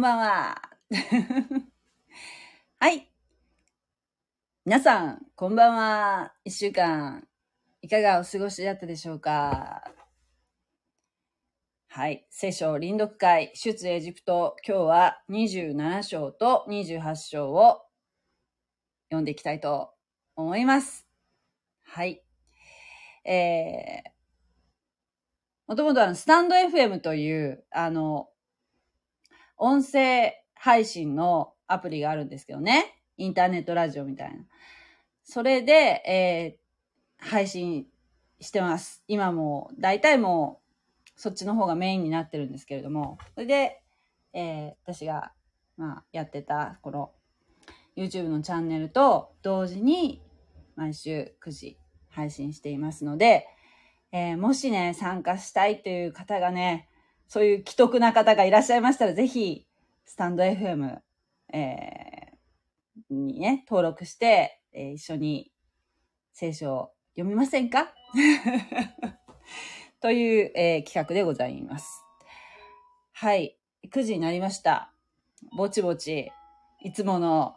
こんばんは。はい。皆さん、こんばんは。一週間、いかがお過ごしだったでしょうか？はい。聖書臨読会、出エジプト、今日は27章と28章を読んでいきたいと思います。はい。えー、もともとあの、スタンド FM という、あの、音声配信のアプリがあるんですけどね。インターネットラジオみたいな。それで、えー、配信してます。今も、大体もう、そっちの方がメインになってるんですけれども。それで、えー、私が、まあ、やってた、この、YouTube のチャンネルと同時に、毎週9時配信していますので、えー、もしね、参加したいという方がね、そういう既得な方がいらっしゃいましたら、ぜひ、スタンド FM、えー、にね、登録して、えー一緒に聖書を読みませんか？という、えー企画でございます。はい。9時になりました。ぼちぼち、いつもの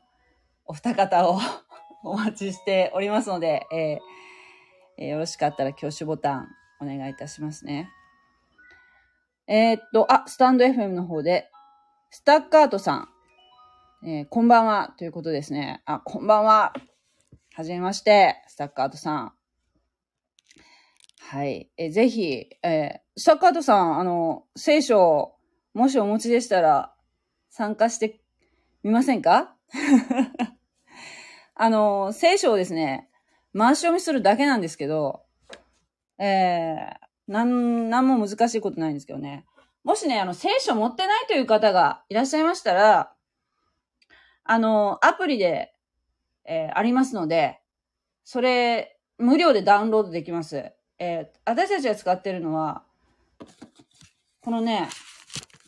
お二方を お待ちしておりますので、えーえーよろしかったら挙手ボタンお願いいたしますね。えーっと、あ、スタンド FM の方で、スタッカートさん、えーこんばんは、ということですね。あ、こんばんは。はじめまして、スタッカートさん。はい。えーぜひ、えスタッカートさん、あの、聖書、もしお持ちでしたら、参加してみませんか？あの、聖書をですね、回し読みするだけなんですけど、えー、なん、なんも難しいことないんですけどね。もしね、あの、聖書持ってないという方がいらっしゃいましたら、あの、アプリで、えーありますので、それ、無料でダウンロードできます。えー私たちが使ってるのは、このね、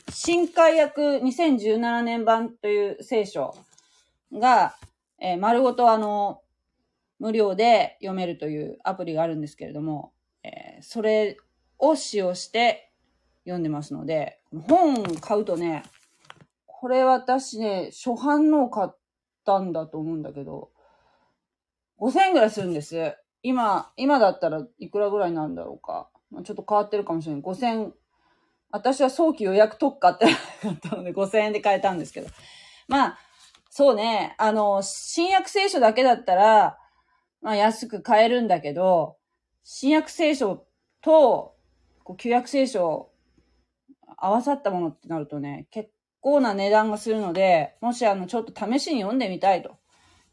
新海訳2017年版という聖書が、えー丸ごとあの、無料で読めるというアプリがあるんですけれども、えーそれを使用して読んでますので、本買うとね、これ私ね、初版の買ったんだと思うんだけど、5000円ぐらいするんです。今、今だったらいくらぐらいなんだろうか。まあちょっと変わってるかもしれない。5000、私は早期予約特価って買ったので5000円で買えたんですけど。まあ、そうね、あの、新約聖書だけだったら、まあ安く買えるんだけど、新約聖書と、旧約聖書合わさったものってなるとね、結構な値段がするので、もしあの、ちょっと試しに読んでみたいと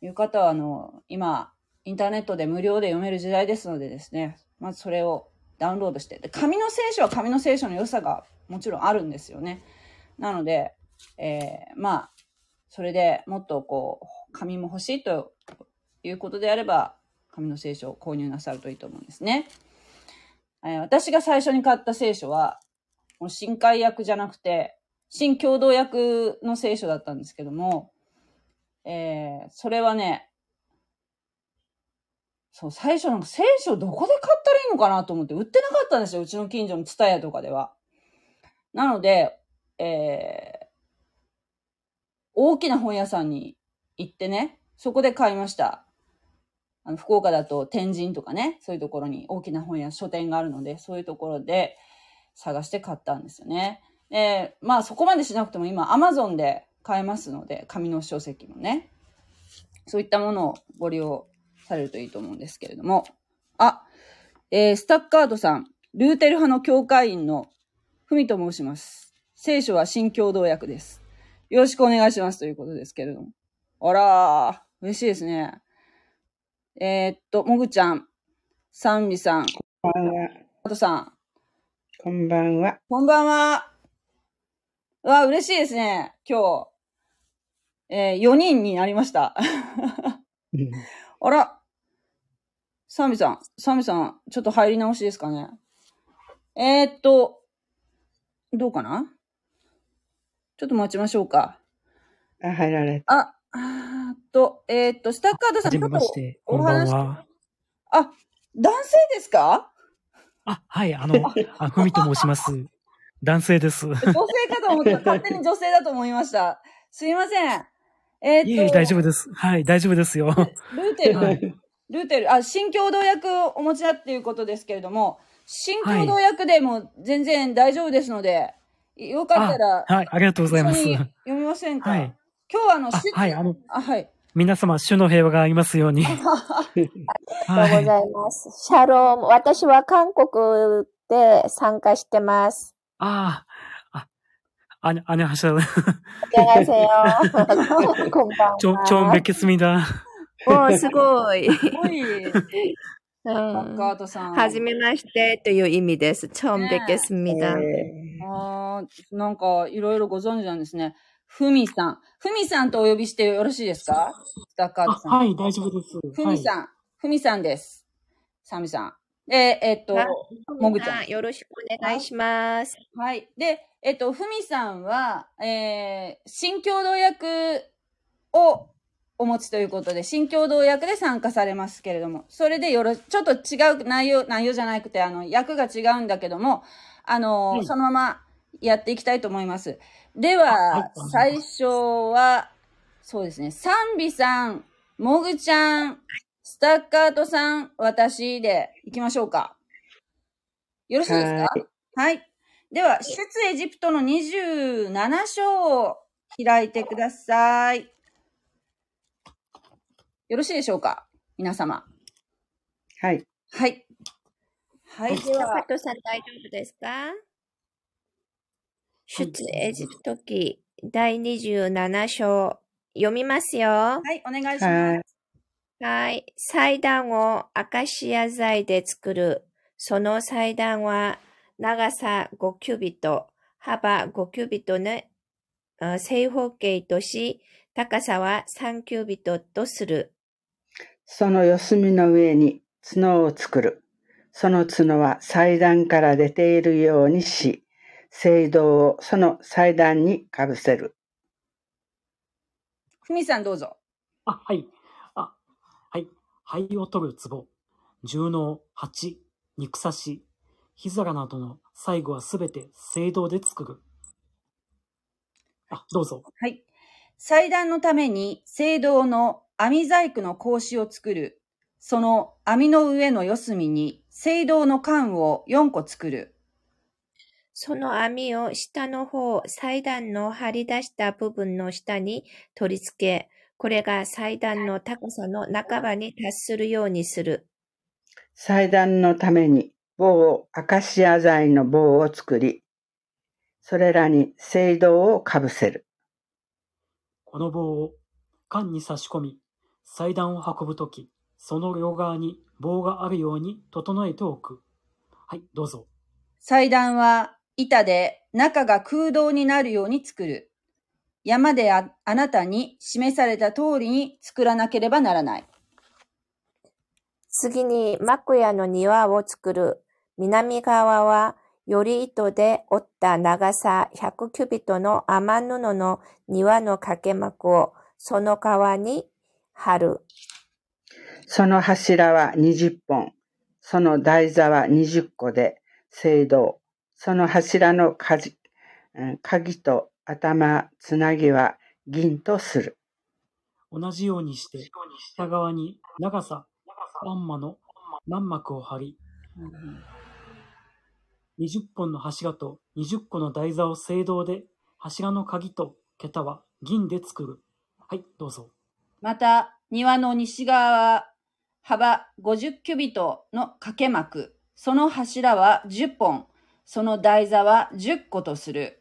いう方は、あの、今、インターネットで無料で読める時代ですのでですね、まずそれをダウンロードして。で、紙の聖書は紙の聖書の良さがもちろんあるんですよね。なので、えーまあ、それでもっとこう、紙も欲しいということであれば、紙の聖書を購入なさるといいと思うんですね。えー私が最初に買った聖書は、この新海訳じゃなくて、新共同訳の聖書だったんですけども、えーそれはね、そう、最初なんか聖書どこで買ったらいいのかなと思って売ってなかったんですよ。うちの近所のツタヤとかでは。なので、えー大きな本屋さんに行ってね、そこで買いました。あの、福岡だと天神とかね、そういうところに大きな本屋、書店があるので、そういうところで探して買ったんですよね。で、まあそこまでしなくても今、アマゾンで買えますので、紙の書籍もね。そういったものをご利用されるといいと思うんですけれども。あ、えースタッカードさん、ルーテル派の教会員のふみと申します。聖書は新共同訳です。よろしくお願いしますということですけれども。あらー、嬉しいですね。えーっと、もぐちゃん、さんみさん、こんばんは。あとさん、こんばんは。こんばんは。うわ、嬉しいですね。今日、えー、4人になりました。うんあら、サミさん、サミさん、ちょっと入り直しですかね。えー、っと、どうかな？ちょっと待ちましょうか。あ、入られあ、あーっと、えー、っと、スタッカードさん、はじめましちょて、っとこんばんは。あ、男性ですか？あ、はい、あの、あ、ふみと申します。男性です。女性かと思った。勝手に女性だと思いました。すいません。えーっと、いえ大丈夫です。はい、大丈夫ですよ。ルーテル、はいルーテル、あ、新共同訳をお持ちだっていうことですけれども、新共同訳でも全然大丈夫ですので、よかったら、はい、ありがとうございます。読みませんか、はい。今日はあの、はい、あの、あはい。皆様、主の平和がありますように。ありがとうございます。シャロー。私は韓国で参加してます。ああ。あ、あねはしゃ。안녕하세 요。 こんばんは。ちょ、ちょんべけす。おすごい。すごい。うん、はじめましてという意味です。ちょんべけすみだ。ああ、なんかいろいろご存知なんですね。ふみさん。ふみさんとお呼びしてよろしいですか？スタッカーあトさん。はい、大丈夫です。はい。ふみさん。ふみさんです。サミさん。で、えっと、はいもぐちゃん。よろしくお願いします。はい。で、えっと、ふみさんは、えー、新共同訳をお持ちということで、新共同訳で参加されますけれども、それでよろ、ちょっと違う内容、内容じゃなくて、あの、訳が違うんだけども、あの、はいそのままやっていきたいと思います。ではは、い最初は、そうですね、サンビさん、もぐちゃん、スタッカートさん、私で行きましょうか。よろしいですか？ははい。では、出エジプトの27章を開いてください。よろしいでしょうか？皆様。はい。はい。はい。で高は、トさん大丈夫ですか？出エジプト記第27章読みますよ。はい、お願いしはます。い。はい。祭壇をアカシア材で作る。その祭壇は長さ5キュビト、幅5キュビトのあ正方形とし、高さは3キュビトとする。その四隅の上に角を作る。その角は祭壇から出ているようにし、聖堂をその祭壇にかぶせる。ふみさんどうぞ。あ、はい。あ、はい。灰を取る壺、重能、鉢、肉刺し、火皿などの最後はすべて聖堂で作る。あ、どうぞ。はい。祭壇のために聖堂の網細工の格子を作る。その網の上の四隅に聖堂の缶を4個作る。その網を下の方、祭壇の張り出した部分の下に取り付け、これが祭壇の高さの半ばに達するようにする。祭壇のために棒をアカシア材の棒を作り、それらに聖堂をかぶせる。この棒を缶に差し込み、祭壇を運ぶとき、その両側に棒があるように整えておく。はい、どうぞ。祭壇は板で中が空洞になるように作る。山でああなたに示された通りに作らなければならない。次に幕屋の庭を作る。南側はより糸で折った長さ100キュビットの雨布の庭の掛け幕をその側に貼る。その柱は20本、その台座は20個で、聖堂。その柱の鍵うん鍵と頭つなぎは銀とする。同じようにして、下側に長さ、アンマの何幕を張り、20本の柱と20個の台座を聖堂で、柱の鍵と桁は銀で作る。はい、どうぞ。また、庭の西側は幅50キュビットの掛け幕。その柱は10本。その台座は10個とする。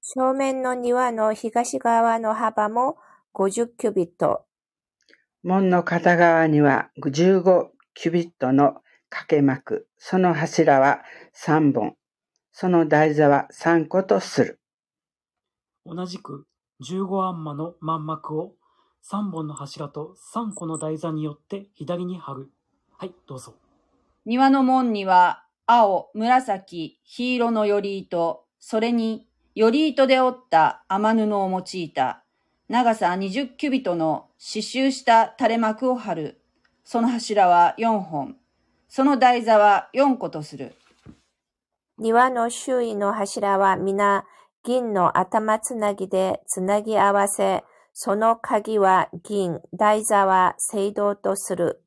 正面の庭の東側の幅も50キュビット。門の片側には15キュビットの掛け幕。その柱は3本。その台座は3個とする。同じく15アンマの満幕を3本の柱と3個の台座によって左に貼る。はい、どうぞ。庭の門には青、紫、黄色のより糸、それにより糸で折った雨布を用いた長さ20キュビットの刺繍した垂れ幕を張る。その柱は4本。その台座は4個とする。庭の周囲の柱は皆銀の頭つなぎでつなぎ合わせ、その鍵は銀、台座は青銅とする。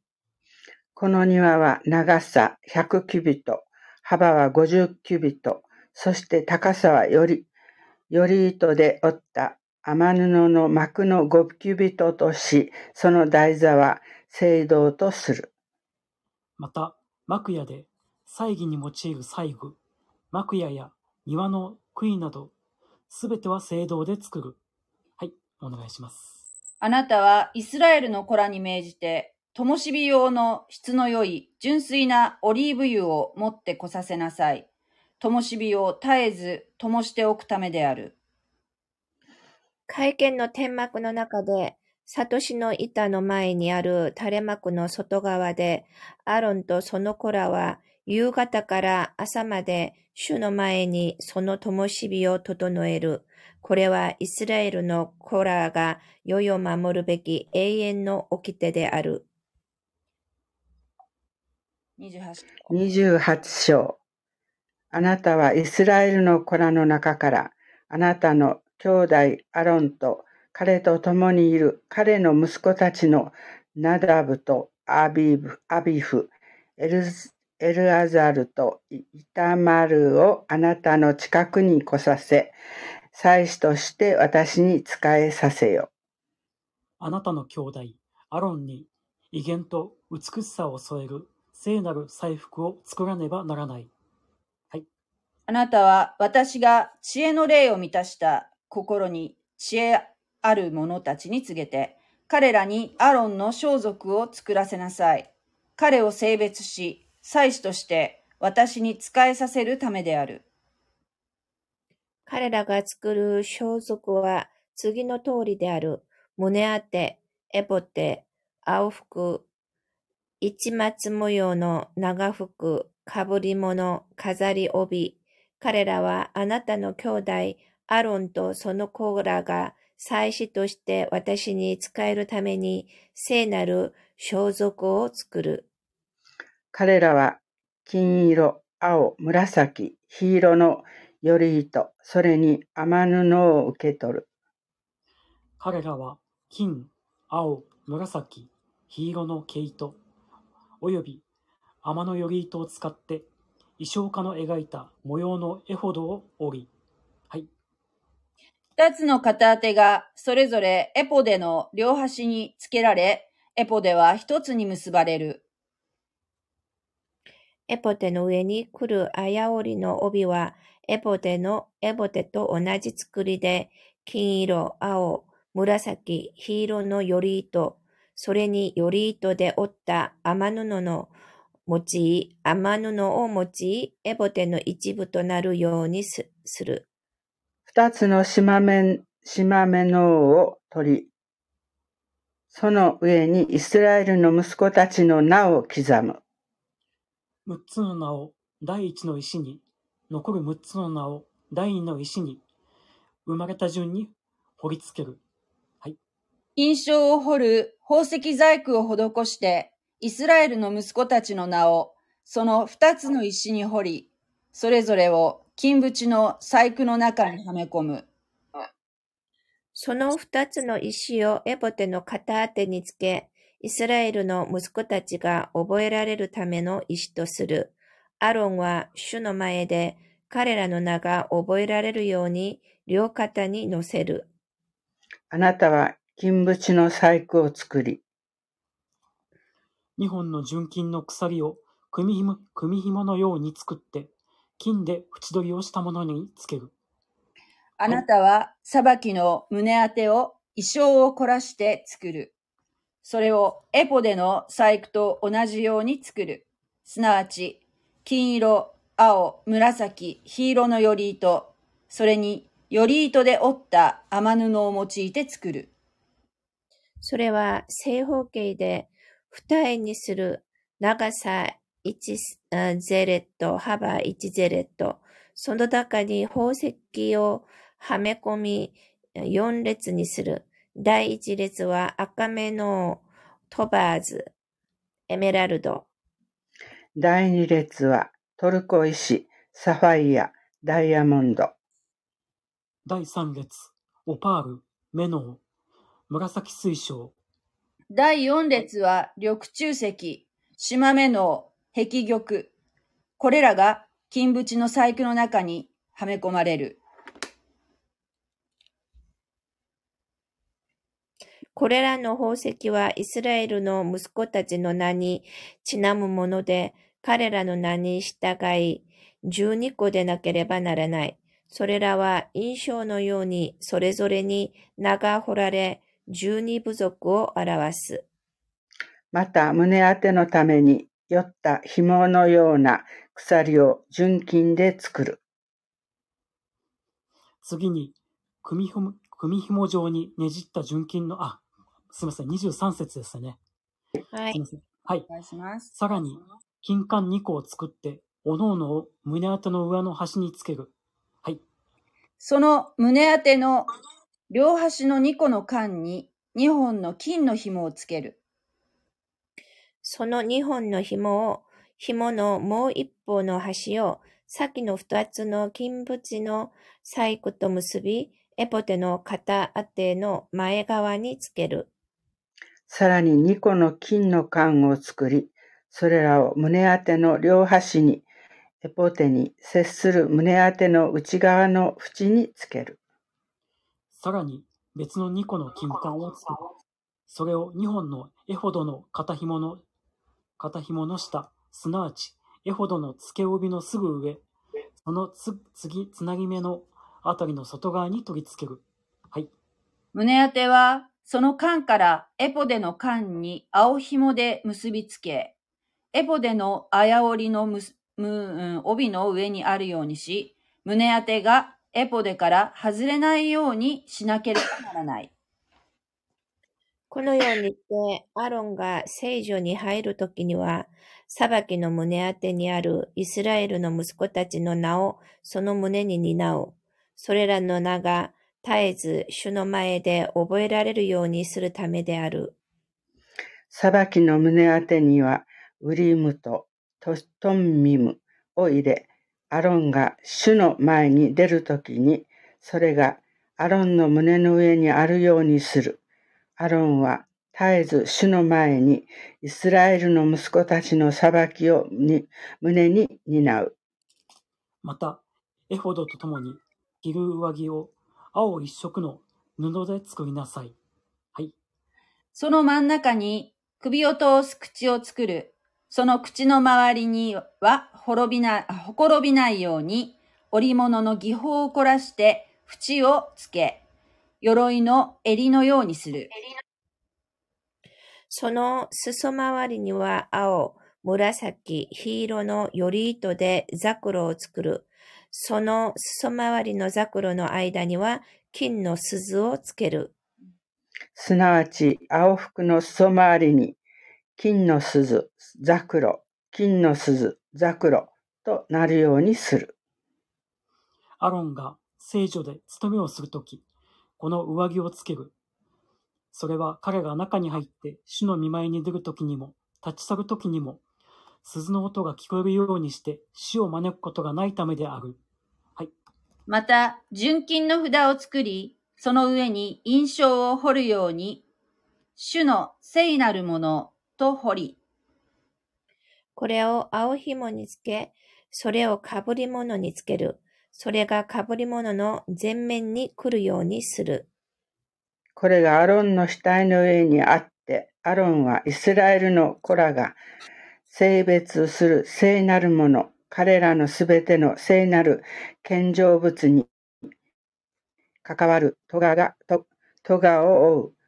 この庭は長さ100キュビット、幅は50キュビット、そして高さはより、より糸で折った雨布の幕の5キュビットとし、その台座は青銅とする。また、幕屋で祭儀に用いる祭具、幕屋や庭の杭など、すべては青銅で作る。はい、お願いします。あなたはイスラエルの子らに命じて、灯火用の質の良い純粋なオリーブ油を持ってこさせなさい。灯火を絶えず灯しておくためである。会見の天幕の中で、サトシの板の前にある垂れ幕の外側で、アロンとその子らは夕方から朝まで主の前にその灯火を整える。これはイスラエルの子らが世を守るべき永遠の掟である。28 28章あなたはイスラエルの子らの中から、あなたの兄弟アロンと彼と共にいる彼の息子たちのナダブとアビブアビフ、エルズエルアザルとイタマルをあなたの近くに来させ、祭司として私に仕えさせよ。あなたの兄弟、アロンに威厳と美しさを添える聖なる祭服を作らねばならない。あなたは私が知恵の霊を満たした心に知恵ある者たちに告げて、彼らにアロンの装束を作らせなさい。彼を性別し、祭司として私に仕えさせるためである。彼らが作る装束は次の通りである。胸当て、エボテ、青服、市松模様の長服、かぶり物、飾り帯。彼らはあなたの兄弟、アロンとその子らが祭司として私に仕えるために聖なる装束を作る。彼らは金色、青、紫、黄色のより糸、それに雨布を受け取る。彼らは金、青、紫、黄色の毛糸、および天のより糸を使って、衣装家の描いた模様のエホドを織り、はい、二つの片手がそれぞれエポデの両端につけられ、エポデは一つに結ばれる。エポテの上に来るあやおりの帯は、エポテのエポテと同じ作りで、金色、青、紫、黄色のより糸、それにより糸で折った雨布の用い、雨布を用い、エポテの一部となるようにすする。二つの島目島目のを取り、その上にイスラエルの息子たちの名を刻む。六つの名を第一の石に、残る六つの名を第二の石に、生まれた順に掘り付ける。印象を彫る宝石細工を施して、イスラエルの息子たちの名を、その二つの石に彫り、それぞれを金縁の細工の中にはめ込む。その二つの石をエボテの片当てにつけ、イスラエルの息子たちが覚えられるための石とする。アロンは主の前で彼らの名が覚えられるように両肩に乗せる。あなたは金縁の細工を作り、二本の純金の鎖を組紐組紐のように作って、金で縁取りをしたものにつける。あなたは裁きの胸当てを衣装を凝らして作る。それをエポデの細工と同じように作る。すなわち、金色、青、紫、黄色のより糸、それにより糸で折った雨布を用いて作る。それは正方形で二重にする長さ1ゼレット、幅1ゼレット。その中に宝石をはめ込み4列にする。第一列は赤目のトバーズ、エメラルド。第二列はトルコ石、サファイア、ダイヤモンド。第三列、オパール、メノウ、紫水晶、第四列は緑中石、島目の壁玉。これらが金縁の細工の中にはめ込まれる。これらの宝石はイスラエルの息子たちの名にちなむもので、彼らの名に従い、十二個でなければならない。それらは印象のようにそれぞれに名が彫られ、十二部族を表す。また、胸当てのために、酔った紐のような鎖を純金で作る。次に、組ひも組紐状にねじった純金の、あ、すみません、23節ですね。はいすみ。ません。はいお。願いします。さらに、金管2個を作って、おのおのを胸当ての上の端につける。はい。その胸当ての両端の2個の缶に2本の金の紐をつける。その二本の紐を、紐のもう一方の端を、先の二つの金縁の細工と結び、エポテの片当ての前側につける。さらに2個の金の管を作り、それらを胸当ての両端に、エポテに接する胸当ての内側の縁につける。さらに、別の2個の金管を作る。それを2本のエホドの肩紐の、肩紐の下、すなわち、エホドの付け帯のすぐ上、そのつ次、つなぎ目のあたりの外側に取り付ける。はい。胸当てはその缶からエポデの缶に青紐で結びつけ、エポデのあや織りのむむうん帯の上にあるようにし、胸当てがエポデから外れないようにしなければならない。このようにして、アロンが聖女に入るときには、裁きの胸当てにあるイスラエルの息子たちの名をその胸に担う。それらの名が絶えず主の前で覚えられるようにするためである。裁きの胸当てには、ウリムとトトンミムを入れ、アロンが主の前に出るときに、それがアロンの胸の上にあるようにする。アロンは絶えず主の前にイスラエルの息子たちの裁きをに胸に担う。また、エホドとともに着る上着を青一色の布で作りなさい。はい。その真ん中に首を通す口を作る。その口の周りには滅びな、ほころびないように織物の技法を凝らして縁をつけ、鎧の襟のようにする。その裾周りには青、紫、黄色のより糸でザクロを作る。その裾周りのザクロの間には金の鈴をつける。すなわち青服の裾周りに金の鈴、ザクロ、金の鈴、ザクロとなるようにする。アロンが聖女で務めをするとき、この上着をつける。それは彼が中に入って主の見舞いに出るときにも、立ち去るときにも、鈴の音が聞こえるようにして死を招くことがないためである。はい。また、純金の札を作り、その上に印象を彫るように、主の聖なるものと彫り、これを青紐につけ、それを被り物につける。それが被り物の前面に来るようにする。これがアロンの死体の上にあって、アロンはイスラエルの子らが性別する聖なるもの、彼らのすべての聖なる献上物に関わるトガが、トトガを追う。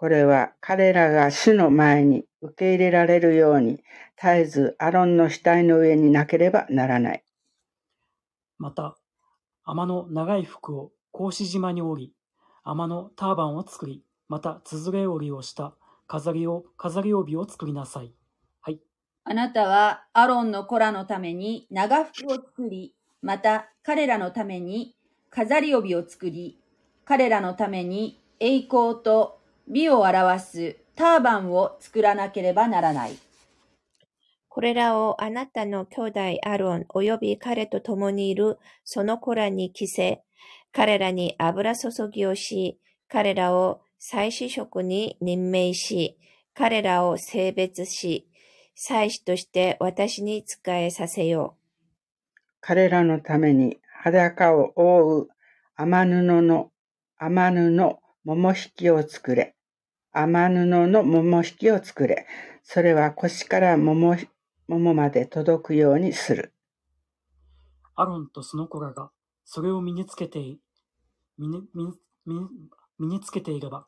これは彼らが主の前に受け入れられるように、絶えずアロンの死体の上になければならない。また、天の長い服を格子島に折り、天のターバンを作り、また、つづれ織りをした飾りを、飾り帯を作りなさい。はい。あなたはアロンの子らのために長服を作り、また彼らのために飾り帯を作り、彼らのために栄光と美を表すターバンを作らなければならない。これらをあなたの兄弟アロン及び彼と共にいるその子らに着せ、彼らに油注ぎをし、彼らを祭司職に任命し、彼らを性別し、祭司として私に仕えさせよ彼らのために裸を覆う雨布の、雨布、桃引きを作れ。雨布の桃引きを作れ。それは腰から桃桃まで届くようにする。アロンとその子らが、それを身につけてい、身に身身に身につけていれば、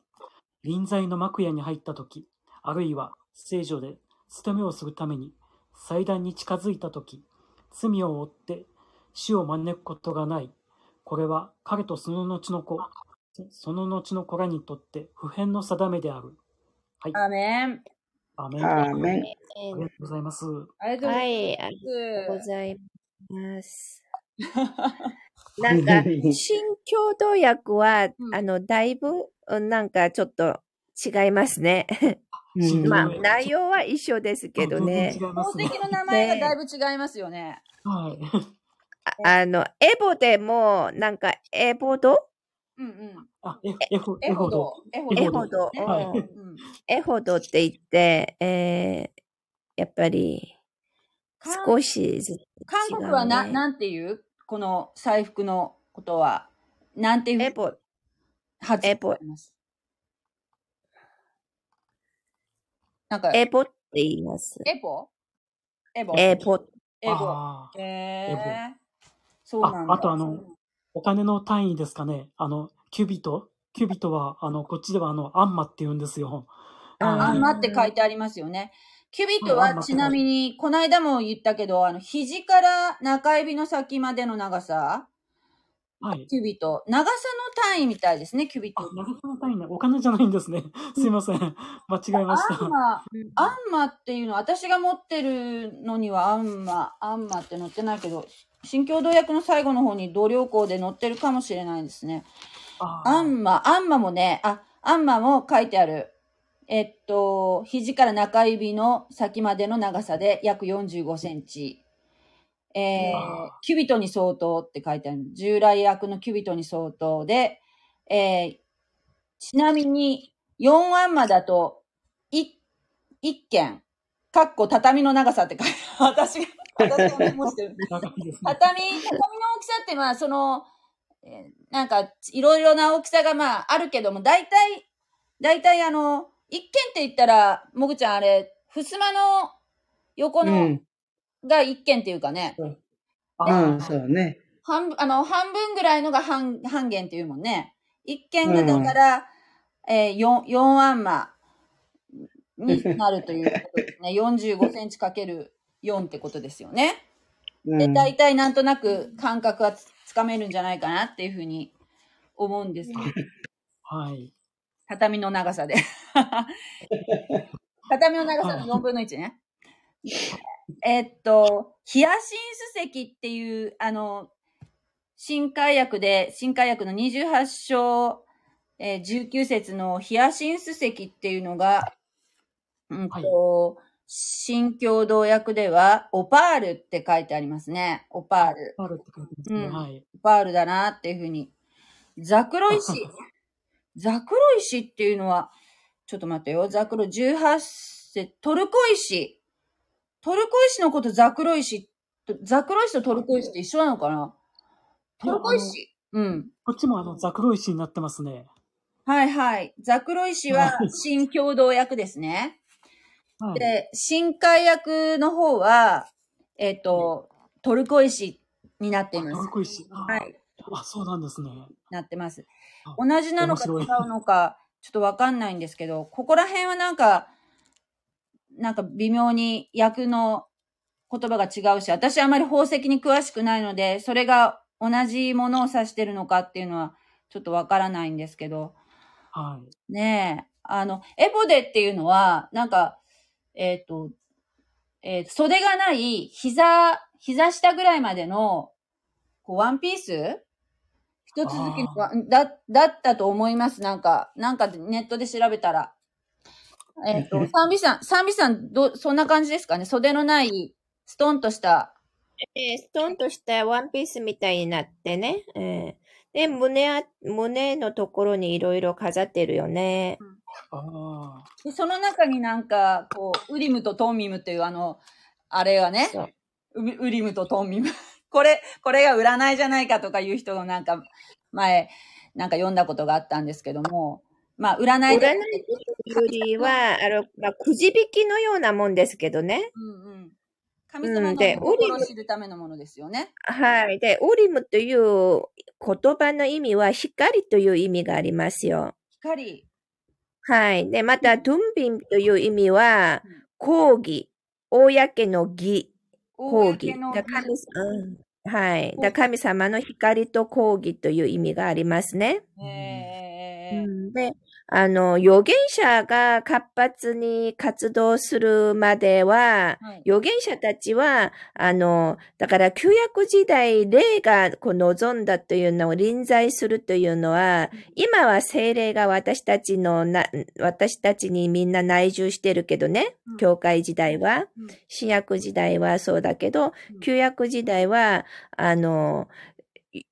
臨在の幕屋に入ったとき、あるいは聖女で務めをするために祭壇に近づいたとき、罪を負って死を招くことがない。これは彼とその後の子、そその後の子らにとって普遍の定めである。はい。アーメン。アーメン。アあーメン。う。りがとうございます。ありがとうござはいい、ありがとうごます。ざいます。なんか、新共同訳は、うんあの、だいぶ、うんなんかちょっと違いますね。うんまあ、うん内容は一緒ですけどね。宝石の名前がだいぶ違いますよね。はい。ああの、エボでも、なんか、エボド？うんうん。あ、エエフ、エホド。エホエホエホド。ねはいうんうんエホドって言って、えー、やっぱり、韓少しずつね。韓国はな、なんていうこの財布のことは。なんていうエボ、発エボ音されますなんか、エボって言います。エボエボエボ。エボ。あーえー、そうなんだ。ああとあのお金の単位ですかね。あの、キュビト？キュビトは、あの、こっちではあの、アンマって言うんですよ。ああんはいまって書いてありますよね。キュビットはちなみに、この間も言ったけど、あの、肘から中指の先までの長さ、はい。キュビット。長さの単位みたいですね、キュビト。、長さの単位ね。お金じゃないんですね。すいません。間違えました。アンマ、うんアンマっていうの、私が持ってるのにはアンマ、アンマって載ってないけど、新共同訳の最後の方に同僚校で載ってるかもしれないですね。あアンマ、アンマもね、あ、アンマも書いてある。えっと、肘から中指の先までの長さで約45センチ。えーあキュビトに相当って書いてある。従来役のキュビトに相当で、えーちなみに4アンマだと、1、一件、かっこ畳の長さって書いてある。私が、私がメモしてる。畳、畳の大きさってまあ、その、えーなんか、いろいろな大きさがまあ、あるけども、大体、大体あの、一軒って言ったら、もぐちゃんあれ、ふすまの横うの、ん。が一軒っていうかね、あうん、そうね。半分、あの、半分ぐらいのが半、半軒っていうもんね。一軒がだから、えー、4、4アンマになるということですね。45センチかける4ってことですよね。で、うん。大体なんとなく感覚はつつかめるんじゃないかなっていうふうに思うんですけど、はい。畳の長さで。畳の長さの4分の1ね。えっと、ヒアシンス石っていう、あの、新海訳で、新海訳の28章、えー19節のヒアシンス石っていうのが、うんと、新共同訳では、オパールって書いてありますね。オパール。あるって書いてますね。うんはい。オパールだなっていうふうに。ザクロ石。ザクロ石っていうのは、ちょっと待ってよ。ザクロ18節、トルコ石。トルコ石のことザクロ石、ザクロ石とトルコ石って一緒なのかな？トルコ石。うん。こっちもあの、ザクロ石になってますね。はいはい。ザクロ石は新共同訳ですね。はい。で、新海訳の方は、えっ、と、トルコ石になっていますトル。コ石。あはい。あ、そうなんですね。なってますあ。同じなのか違うのか、ちょっとわかんないんですけど、ここら辺はなんか、なんか微妙に訳の言葉が違うし、私はあまり宝石に詳しくないので、それが同じものを指してるのかっていうのはちょっとわからないんですけど、はい。ねえ、あの、エボデっていうのは、なんか、えっ、と、えー袖がない膝、膝下ぐらいまでの、こう、ワンピース？一続きのだ、だったと思います。なんか、なんかネットで調べたら。えっ、と、サンビさん、サンビさん、ど、そんな感じですかね？袖のない、ストンとした。えーストンとしたワンピースみたいになってね。えーで、胸あ、胸のところにいろいろ飾ってるよね。あで、その中になんか、こう、ウリムとトンミムっていうあの、あれがね、そう。ウリムとトンミム。これ、これが占いじゃないかとかいう人がなんか、前、なんか読んだことがあったんですけども、まあ、占いで。占いというよりは、あの、まあ、くじ引きのようなもんですけどね。うんうん。神様の心を知るためのものですよね。はい。で、オリムという言葉の意味は光という意味がありますよ。光。はい。で、また、トゥンビンという意味はうん、講義、公の義、講義。公のだ神うんはい。だ神様の光と講義という意味がありますね。えーうんで、あの、預言者が活発に活動するまでは、はい。預言者たちは、あの、だから旧約時代、霊がこう望んだというのを臨在するというのは、今は精霊が私たちのな、私たちにみんな内住してるけどねうん、教会時代は。うん、新約時代はそうだけどうん、旧約時代は、あの、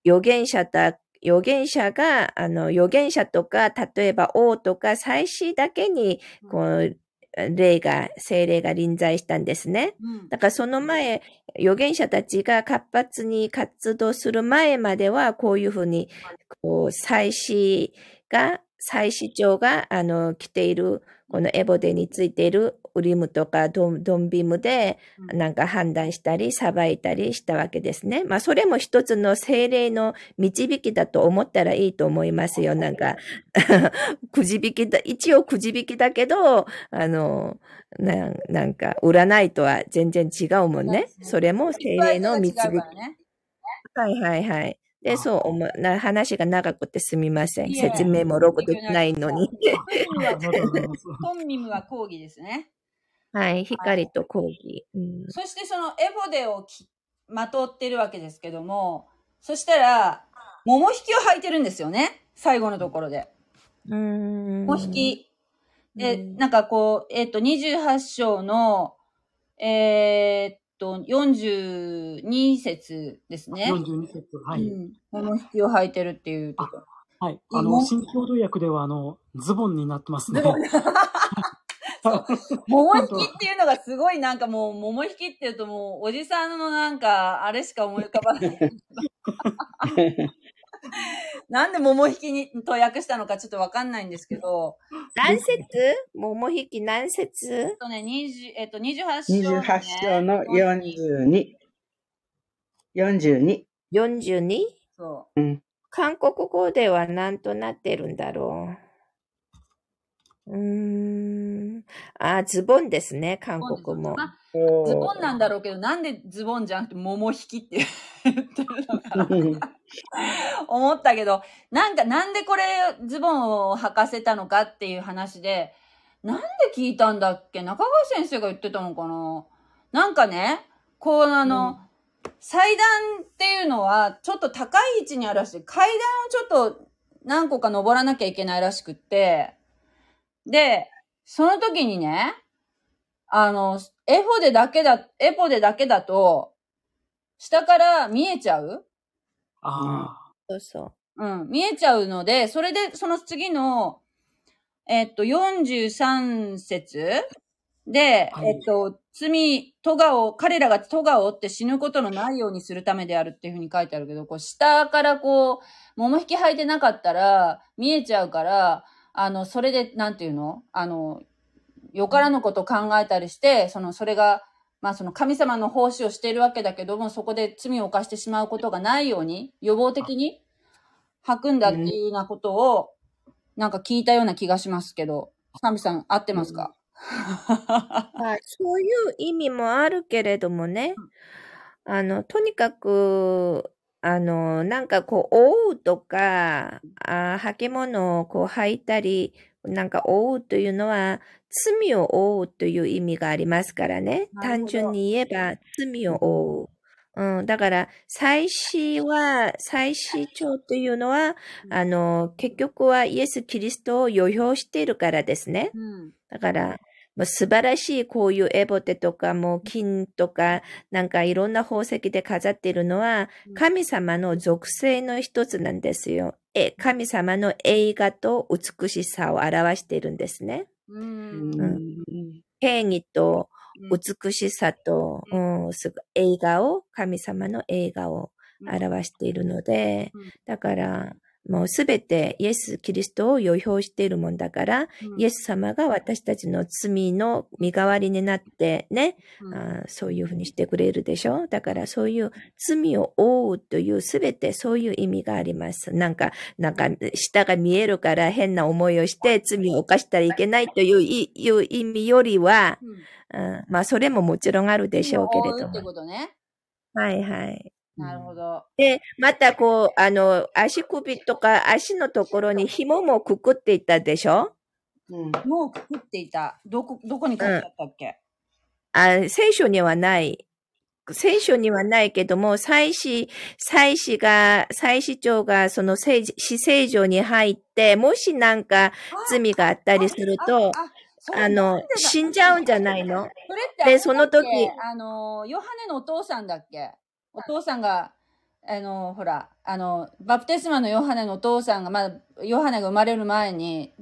預言者た預言者が、あの、預言者とか、例えば王とか祭司だけに、こう、霊が、精霊が臨在したんですね。うん。だからその前、預言者たちが活発に活動する前までは、こういうふうに、こう、祭司が、祭司長が、あの、着ている、このエボデについているウリムとかドンドンビムで、うんなんか判断したり、裁いたりしたわけですね。まあ、それも一つの精霊の導きだと思ったらいいと思いますよ。なんか、くじ引きだ、一応くじ引きだけど、あの、ななんか、占いとは全然違うもんね。それも精霊の導き。はいはいはい。で、そう思うな、話が長くてすみません。説明もろくできないのに。トンミムは講義ですね。はい、光と講義。うんそしてそのエボデをきまとってるわけですけども、そしたら、桃引きを履いてるんですよね。最後のところで。うーん。桃引き。で、うんなんかこう、えっ、と、28章の、えーっと、42節ですね。42節。はい。うん。桃引きを履いてるっていうところ。はい。あもの、新共同訳では、あの、ズボンになってますね。桃引きっていうのがすごいなんかもう、桃引きって言うともう、おじさんのなんか、あれしか思い浮かばない。なんで桃引きにと訳したのかちょっとわかんないんですけど、何節？桃引き何節？えっとね、20えっと、28章の、ね。28章の42。42。?42? そ韓国語では何となってるんだろう。うーん。あ、ズボンですね、韓う。国も。まあズボンなんだろうけど、なんでズボンじゃなくて桃引きって言ってるのかな思ったけど、なんか、なんでこれズボンを履かせたのかっていう話で、なんで聞いたんだっけ？中川先生が言ってたのかな？なんかね、こうあの、祭壇っていうのはちょっと高い位置にあるらしい。階段をちょっと何個か登らなきゃいけないらしくって、で、その時にね、あの、エフォでだけだ、エポでだけだと、下から見えちゃう？あそうそう。ん、見えちゃうので、それで、その次の、えっと、43節で、はい。えっと、罪、トガを、彼らがトガを追って死ぬことのないようにするためであるっていうふうに書いてあるけど、こう、下からこう、桃引き履いてなかったら、見えちゃうから、あの、それで、なんていうの？あの、よからぬことを考えたりして、その、それが、まあその神様の奉仕をしているわけだけども、そこで罪を犯してしまうことがないように、予防的に吐くんだっていうようなことを、なんか聞いたような気がしますけど、サミさん合ってますか、う。はい、そういう意味もあるけれどもね。あの、とにかく、あの、なんかこう、覆うとか、あ履物をこう履いたり、なんか覆うというのは、罪を覆うという意味がありますからね。なるほど単純に言えば、罪を覆う。うん、だから、祭司は、祭司長 というのは、うんあの、結局はイエス・キリストを予表しているからですね。うん。だから、もう素晴らしいこういうエボテとかもう金とかなんかいろんな宝石で飾っているのはうん。神様の属性の一つなんですよ。え神様の映画と美しさを表しているんですね。う。うん。ん。う権威と美しさと、うん、すご映画を、神様の映画を表しているのでうん、だから、もうすべてイエス・キリストを予表しているもんだから、イエス様が私たちの罪の身代わりになってね、うんあーそういうふうにしてくれるでしょ？だからそういう罪を負うというすべてそういう意味があります。なんか、なんか下が見えるから変な思いをして罪を犯したらいけないといういいう意味よりは、うんうん、まあそれももちろんあるでしょうけれどっても。ことね。はいはい。なるほど。で、またこう、あの、足首とか足のところに紐もくくっていたでしょ？うん。もうくくっていた。どこ、どこに書いてあったっけ、あ聖書にはない。聖書にはないけども、祭司、祭司が、祭司長がその聖死聖所に入って、もしなんか罪があったりすると、あの、死んじゃうんじゃないの？それってでその時あの、ヨハネのお父さんだっけ？お父さんが、あの、ほら、あの、バプテスマのヨハネのお父さんが、まあ、ヨハネが生まれる前に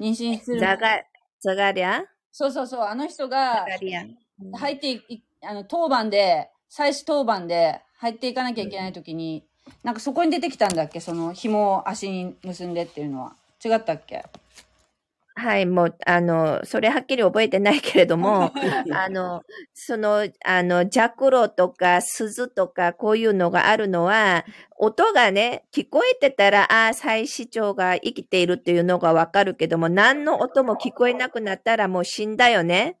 妊娠する。ザガ、ザガリャそうそうそう、あの人ザが。入ってい、いあの、当番で、祭司当番で入っていかなきゃいけないときに、なんかそこに出てきたんだっけ？その紐を足に結んでっていうのは。違ったっけ？はい、もう、あの、それはっきり覚えてないけれども、あの、その、あの、ジャクロとか鈴とかこういうのがあるのは、音がね、聞こえてたら、ああ、祭司長が生きているっていうのがわかるけども、何の音も聞こえなくなったらもう死んだよね。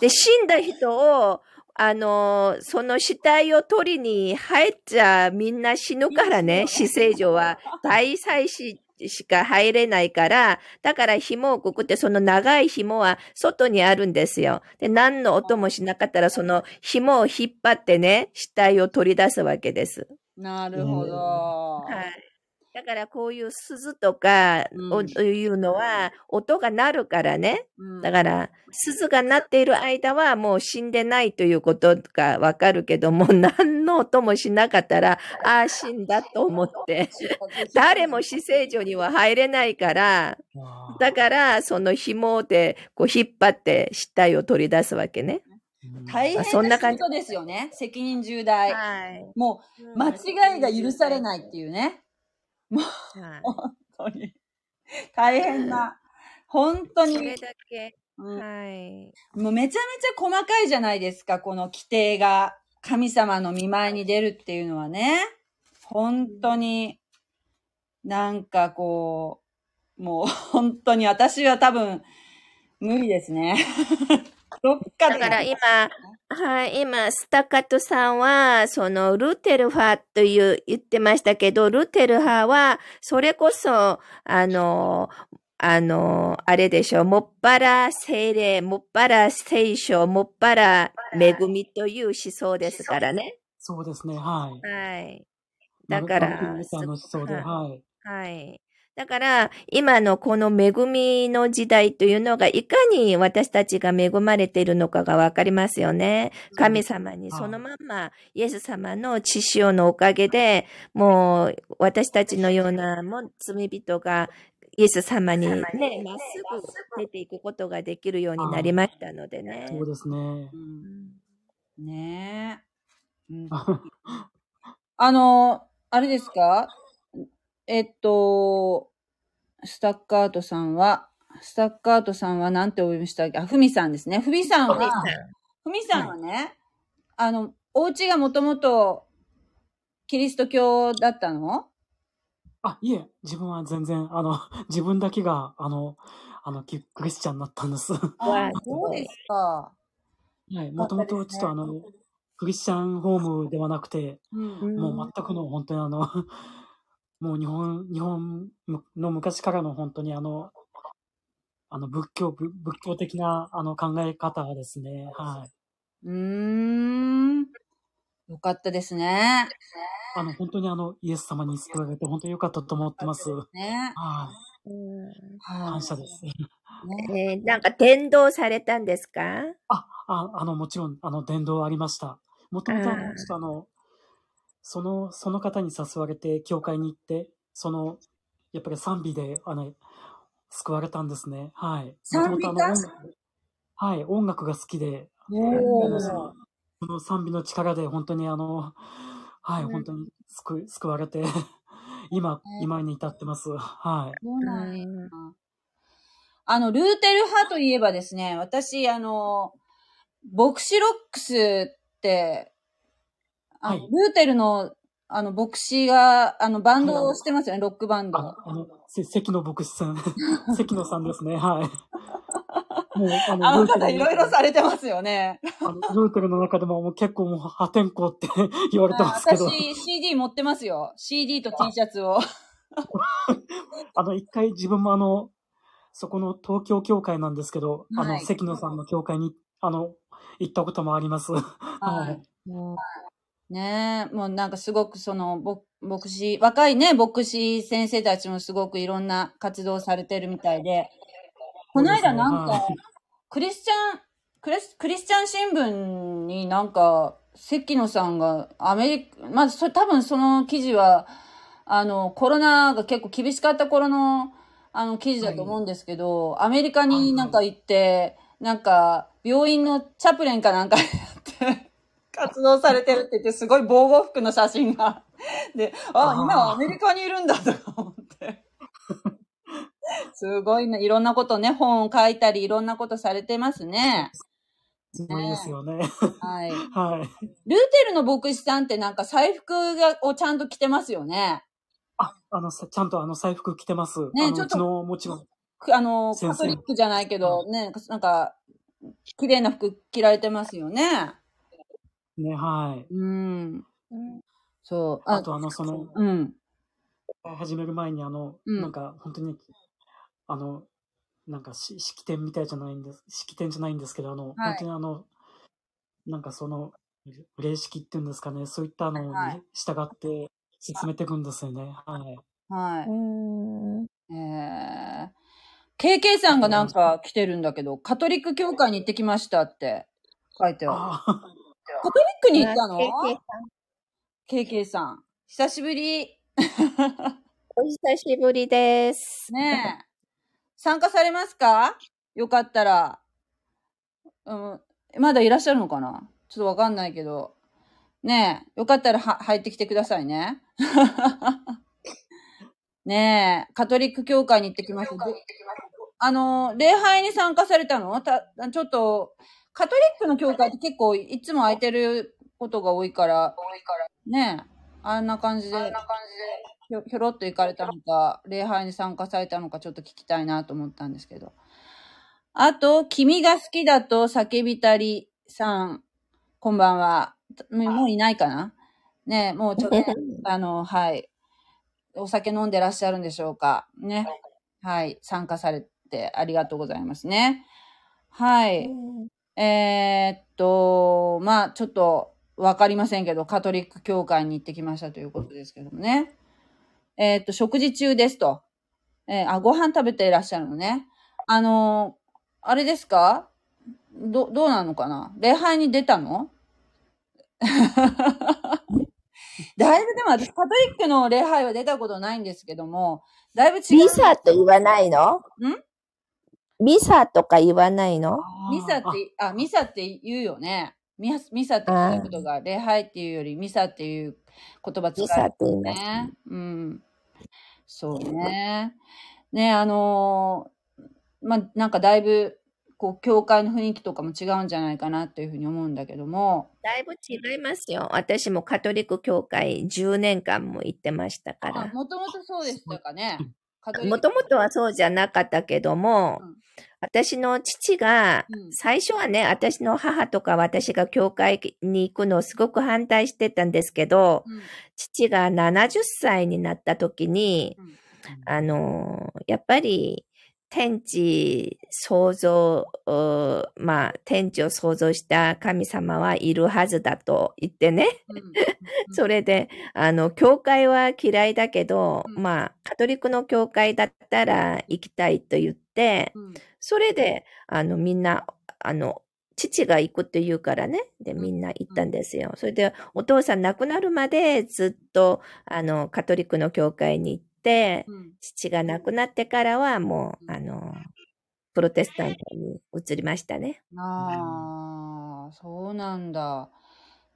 で、死んだ人を、あの、その死体を取りに入っちゃみんな死ぬからね、死聖所は。大祭司しか入れないから、だから紐をくくって、その長い紐は外にあるんですよ。で、何の音もしなかったら、その紐を引っ張ってね、死体を取り出すわけです。なるほど。はい。だからこういう鈴とか、うんおいうのは、音が鳴るからね。うんだから、鈴が鳴っている間はもう死んでないということがわかるけども、何の音もしなかったら、ああ、死んだと思って、誰も死聖所には入れないから、だから、その紐でこう引っ張って死体を取り出すわけね。うん大変あそんな感じな仕事ですよね。責任重大。はい。もう、間違いが許されないっていうね。はい。本当に。大変な。本当にそれ。だけ、うんはい。もうめちゃめちゃ細かいじゃないですか、この規定が。神様の見舞いに出るっていうのはね。本当に、なんかこう、もう本当に私は多分、無理ですね。だから今、はい、今、スタカトさんは、その、ルテル派という言ってましたけど、ルテル派は、それこそ、あの、あの、あれでしょう、もっぱら精霊、もっぱら聖書、もっぱら恵みという思想ですからね。そうですね、はい。はい。だからマルコムルーターの思想で、はいはい。はい。だから、今のこの恵みの時代というのが、いかに私たちが恵まれているのかがわかりますよね。神様にそのまんま、イエス様の血潮のおかげで、もう私たちのようなもん罪人が、イエス様にね、まっすぐ出ていくことができるようになりましたのでね。そうですね。うんねえ。うん あの、あれですか？えっと、スタッカートさんは、スタッカートさんは何てお呼びしたっけ？あ、ふみさんですね。ふみさんは、ふみさんはね、あの、お家がもともとキリスト教だったの？あ、いえ、自分は全然、あの、自分だけが、あの、あの、キクリスチャンになったんです。はわあそうですか。い。もともと、ちょっとあの、クリスチャンホームではなくて、うん。もう全くの本当にあの、もう日本、日本の昔からの本当にあの、あの仏教、ぶ仏教的なあの考え方ですね。はい。うーん。よかったですね。あの、本当にあの、イエス様に救われて本当に良かったと思ってます。ね。はうんい。はい感謝です。ね。えーなんか伝道されたんですか？あ、あ、あの、もちろん、あの、伝道ありました。もともとちょっとあの、その、その方に誘われて、教会に行って、その、やっぱり賛美で、あの、救われたんですね。はい。賛美かもともとあの、音楽はい、音楽が好きで、その賛美の力で本当にあの、はい、うん本当に救い救われて、今、ね今に至ってます。はい。そうなんやうんあの、ルーテル派といえばですね、私、あの、牧師ロックスって、あのはいルーテルの、あの、牧師が、あの、バンドをしてますよね、ロックバンド。ああの、せ関野牧師さん、関野さんですね、はい。もう、ああの方いろいろされてますよね。あのルーテルの中でももう結構もう破天荒って 言われてますけど、私、CD 持ってますよ。CD と T シャツを。あの、一回自分もあの、そこの東京教会なんですけど、あの、はい関野さんの教会に、あの、行ったこともあります。ははいい。ねえ、もうなんかすごくその、ぼ牧師、若いね、牧師先生たちもすごくいろんな活動されてるみたいで、この間なんかクリスチャン、クリスクリスチャン新聞になんか、関野さんがアメリカ、まずそれ多分その記事は、あの、コロナが結構厳しかった頃の、あの、記事だと思うんですけど、アメリカになんか行って、なんか、病院のチャプレンかなんかやって、活動されてるって言って、すごい防護服の写真が。で、あ、あー今はアメリカにいるんだとか思って。すごいね、いろんなことね、本を書いたり、いろんなことされてますね。すごいですよね。はい。ルーはい。テルの牧師さんってなんか財布がをちゃんと着てますよね。あ、あの、さちゃんとあの財布着てます。ねちょっともちろん。くあの、カトリックじゃないけど、ね、なんか、綺麗な服着られてますよね。ね、はい。うん。うんそう。あとあの、その、うん。始める前にあの、うんなんか本当に、あの、なんかし式典みたいじゃないんです、式典じゃないんですけど、あの、はい本当にあの、なんかその、礼式っていうんですかね、そういったのにはい従って進めていくんですよね。はい。はうんい。えー、KK さんがなんか来てるんだけど、カトリック教会に行ってきましたって書いてある。あカトリックに行ったのあ KK さん ?KK さん。久しぶり。お久しぶりです。ねえ。参加されますか？よかったら。うん。まだいらっしゃるのかな？ちょっとわかんないけど。ねえ。よかったらは入ってきてくださいね。ねえ。カトリック教会に行ってきました。であの、礼拝に参加されたの？たちょっと、カトリックの教会って結構いつも空いてることが多いから、ねえ。あんな感じで。ひょひょろっと行かれたのか、礼拝に参加されたのか、ちょっと聞きたいなと思ったんですけど。あと、君が好きだと叫びたりさん、こんばんは。もうもういないかな？ねもうちょっと、あの、はい。お酒飲んでらっしゃるんでしょうか？ね。はい。参加されてありがとうございますね。はい。えーっと、まあ、ちょっとわかりませんけど、カトリック教会に行ってきましたということですけどもね。えーっと、食事中ですと。えーあ、ご飯食べていらっしゃるのね。あのーあれですか？ど、どうなのかな？礼拝に出たの？だいぶでも私、カトリックの礼拝は出たことないんですけども、だいぶ違う。ミサと言わないの？ん？ミサとか言わないの？ミサって、あ、ミサって言うよね。ミサミサって聞いたことが、礼拝っていうよりミサっていう言葉使ミサうって言います。ね。うん。そうね。ね、あのーまあ、なんかだいぶ、こう、教会の雰囲気とかも違うんじゃないかなというふうに思うんだけども、だいぶ違いますよ。私もカトリック教会10年間も行ってましたから。もともとそうでしたかね。もともとはそうじゃなかったけども、うん。私の父が、うん。最初はね、私の母とか私が教会に行くのをすごく反対してたんですけど、うん。父が70歳になった時に、うん。あの、やっぱり、天地創造、うまあ、天地を創造した神様はいるはずだと言ってね。それで、あの、教会は嫌いだけど、うんまあ、カトリックの教会だったら行きたいと言って、うんそれで、あの、みんな、あの、父が行くって言うからね。で、みんな行ったんですよ。それで、お父さん亡くなるまでずっと、あの、カトリックの教会に行って、うん。父が亡くなってからはもう、あの、プロテスタントに移りましたね。ああ、そうなんだ。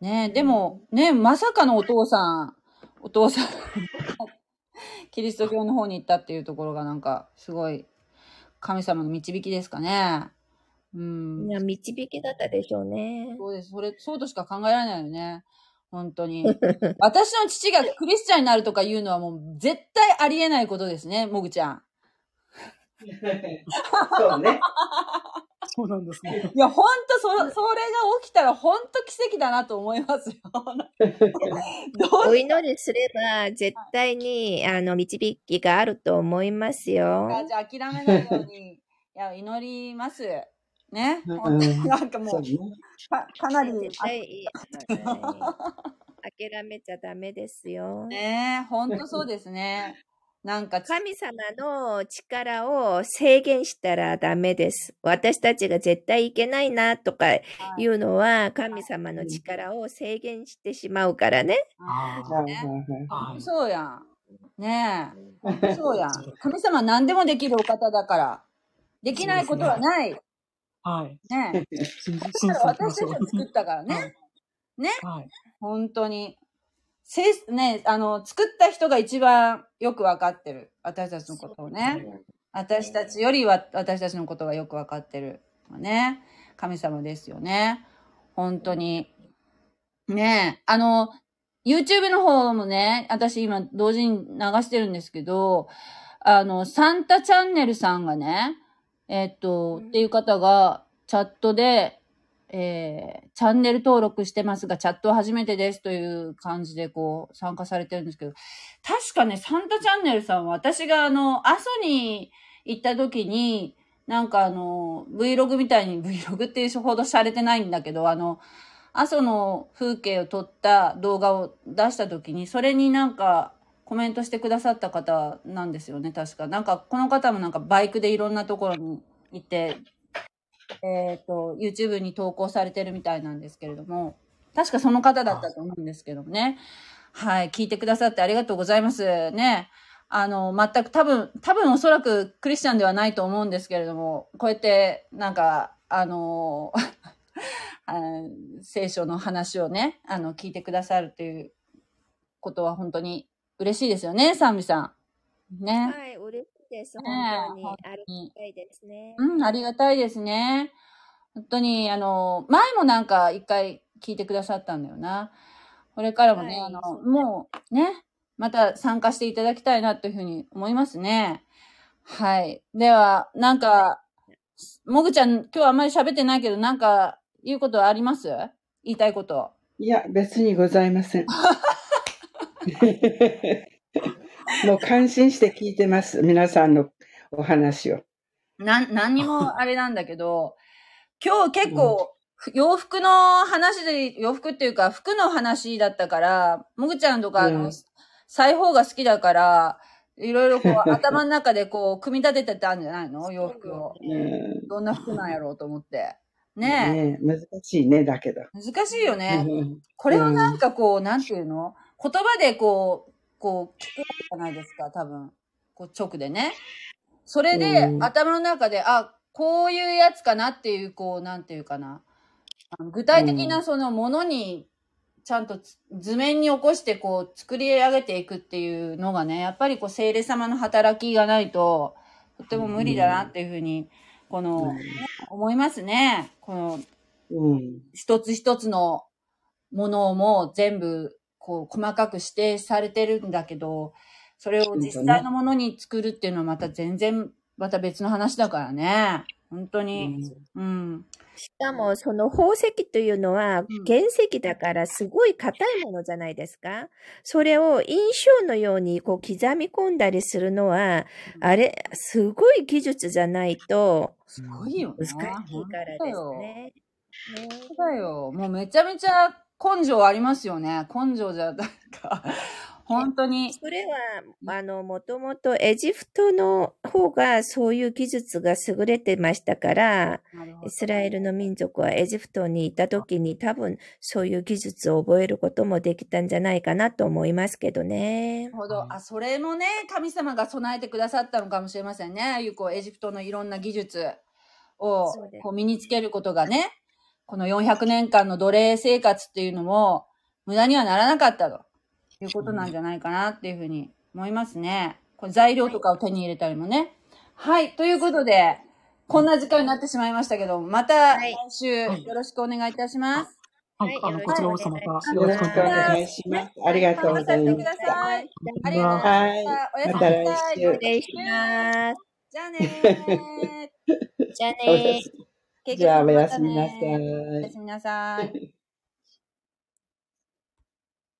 ねでも、ねまさかのお父さん、お父さん、キリスト教の方に行ったっていうところがなんか、すごい、神様の導きですかね。うんい。や、導きだったでしょうね。そうです。それ、そうとしか考えられないよね。本当に。私の父がクリスチャンになるとか言うのはもう絶対ありえないことですね、もぐちゃん。そうね。そうなんですね。いや、ほんと、そ、それが起きたらほんと奇跡だなと思いますよ。どうお祈りすれば、絶対に、あの、導きがあると思いますよ。か、じゃあ諦めないように、いや、祈ります。ね。うん本当になんかもう、そうね。かかなり、諦めちゃダメですよ。ねほんとそうですね。なんか、神様の力を制限したらダメです。私たちが絶対いけないなとかいうのは、神様の力を制限してしまうからね。そうやん。ねえ。そうやん。神様は何でもできるお方だから。できないことはない。はい。ねえ。私たちが作ったからね。ね。はい。本当に。せね、あの、作った人が一番よくわかってる。私たちのことをね。私たちよりは私たちのことがよくわかってる。ね。神様ですよね。本当に。ねえ。あの、YouTube の方もね、私今同時に流してるんですけど、あの、サンタチャンネルさんがね、えっと、っていう方がチャットで、えー、チャンネル登録してますが、チャットは初めてですという感じでこう参加されてるんですけど、確かね、サンタチャンネルさんは私があの、阿蘇に行った時に、なんかあの、Vlog みたいに Vlog っていうほどされてないんだけど、あの、阿蘇の風景を撮った動画を出した時に、それになんかコメントしてくださった方なんですよね、確か。なんか、この方もなんかバイクでいろんなところに行って、えっ、と、YouTube に投稿されてるみたいなんですけれども、確かその方だったと思うんですけどもね。はい、聞いてくださってありがとうございます。ね。あの、全く多分、多分おそらくクリスチャンではないと思うんですけれども、こうやって、なんか、あの、あの聖書の話をね、あの、聞いてくださるっていうことは本当に嬉しいですよね、サンビさん。ね。はい、嬉しいです。ね本当に。本ありがたいですね。うん、ありがたいですね。本当に、あの、前もなんか一回聞いてくださったんだよな。これからもね、はいあの、もうね、また参加していただきたいなというふうに思いますね。はい。では、なんか、もぐちゃん、今日はあんまり喋ってないけど、なんか、言うことはあります？言いたいこと。いや、別にございません。もう感心して聞いてます。皆さんのお話を。なん、何にもあれなんだけど、今日結構、洋服の話で、洋服っていうか、服の話だったから、もぐちゃんとか、あの、うん裁縫が好きだから、いろいろこう、頭の中でこう、組み立ててたんじゃないの？洋服を。うんどんな服なんやろうと思って。ねねえ難しいね、だけど。え。難しいよね。うんこれをなんかこう、なんていうの？言葉でこう、こう、聞くじゃないですか、多分。こう、直でね。それで、うん頭の中で、あ、こういうやつかなっていう、こう、なんていうかな。あの具体的うなんそのものに、ちゃんとつ図面に起こして、こう、作り上げていくっていうのがね、やっぱりこう、精霊様の働きがないと、とても無理だなっていうふうに、この、思いますね。この、うん。一つ一つのものも全部こう細かく指定されてるんだけど、それを実際のものに作るっていうのはまた全然また別の話だからね。本当に。うん。しかも、その宝石というのはん原石だからすごい硬いものじゃないですか。それを印象のようにこう刻み込んだりするのは、あれ、すごい技術じゃないとすごいよね。難しいからですね。そうだよ。もうめちゃめちゃ根性ありますよね。根性じゃ、なんか、本当に。それは、あの、もともとエジプトの方がそういう技術が優れてましたから、イスラエルの民族はエジプトにいた時に多分そういう技術を覚えることもできたんじゃないかなと思いますけどねなる。ほど。あ、それもね、神様が備えてくださったのかもしれませんね。ああいうこう、エジプトのいろんな技術をこう身につけることがね、この400年間の奴隷生活っていうのも無駄にはならなかったということなんじゃないかなっていうふうに思いますね。これ材料とかを手に入れたりもね。はい。ということで、こんな時間になってしまいましたけど、またはい来週はいよろしくお願いいたします。はい、あの、はいこちらこそまたよよろしくお願いします。ありがとうございます参加させてくだ。さい。ありがとうございまはいした。おやすみまたなさい。来週失礼します。じゃあねー。じゃあねすじゃあおやすみなさおやいす。みなさい。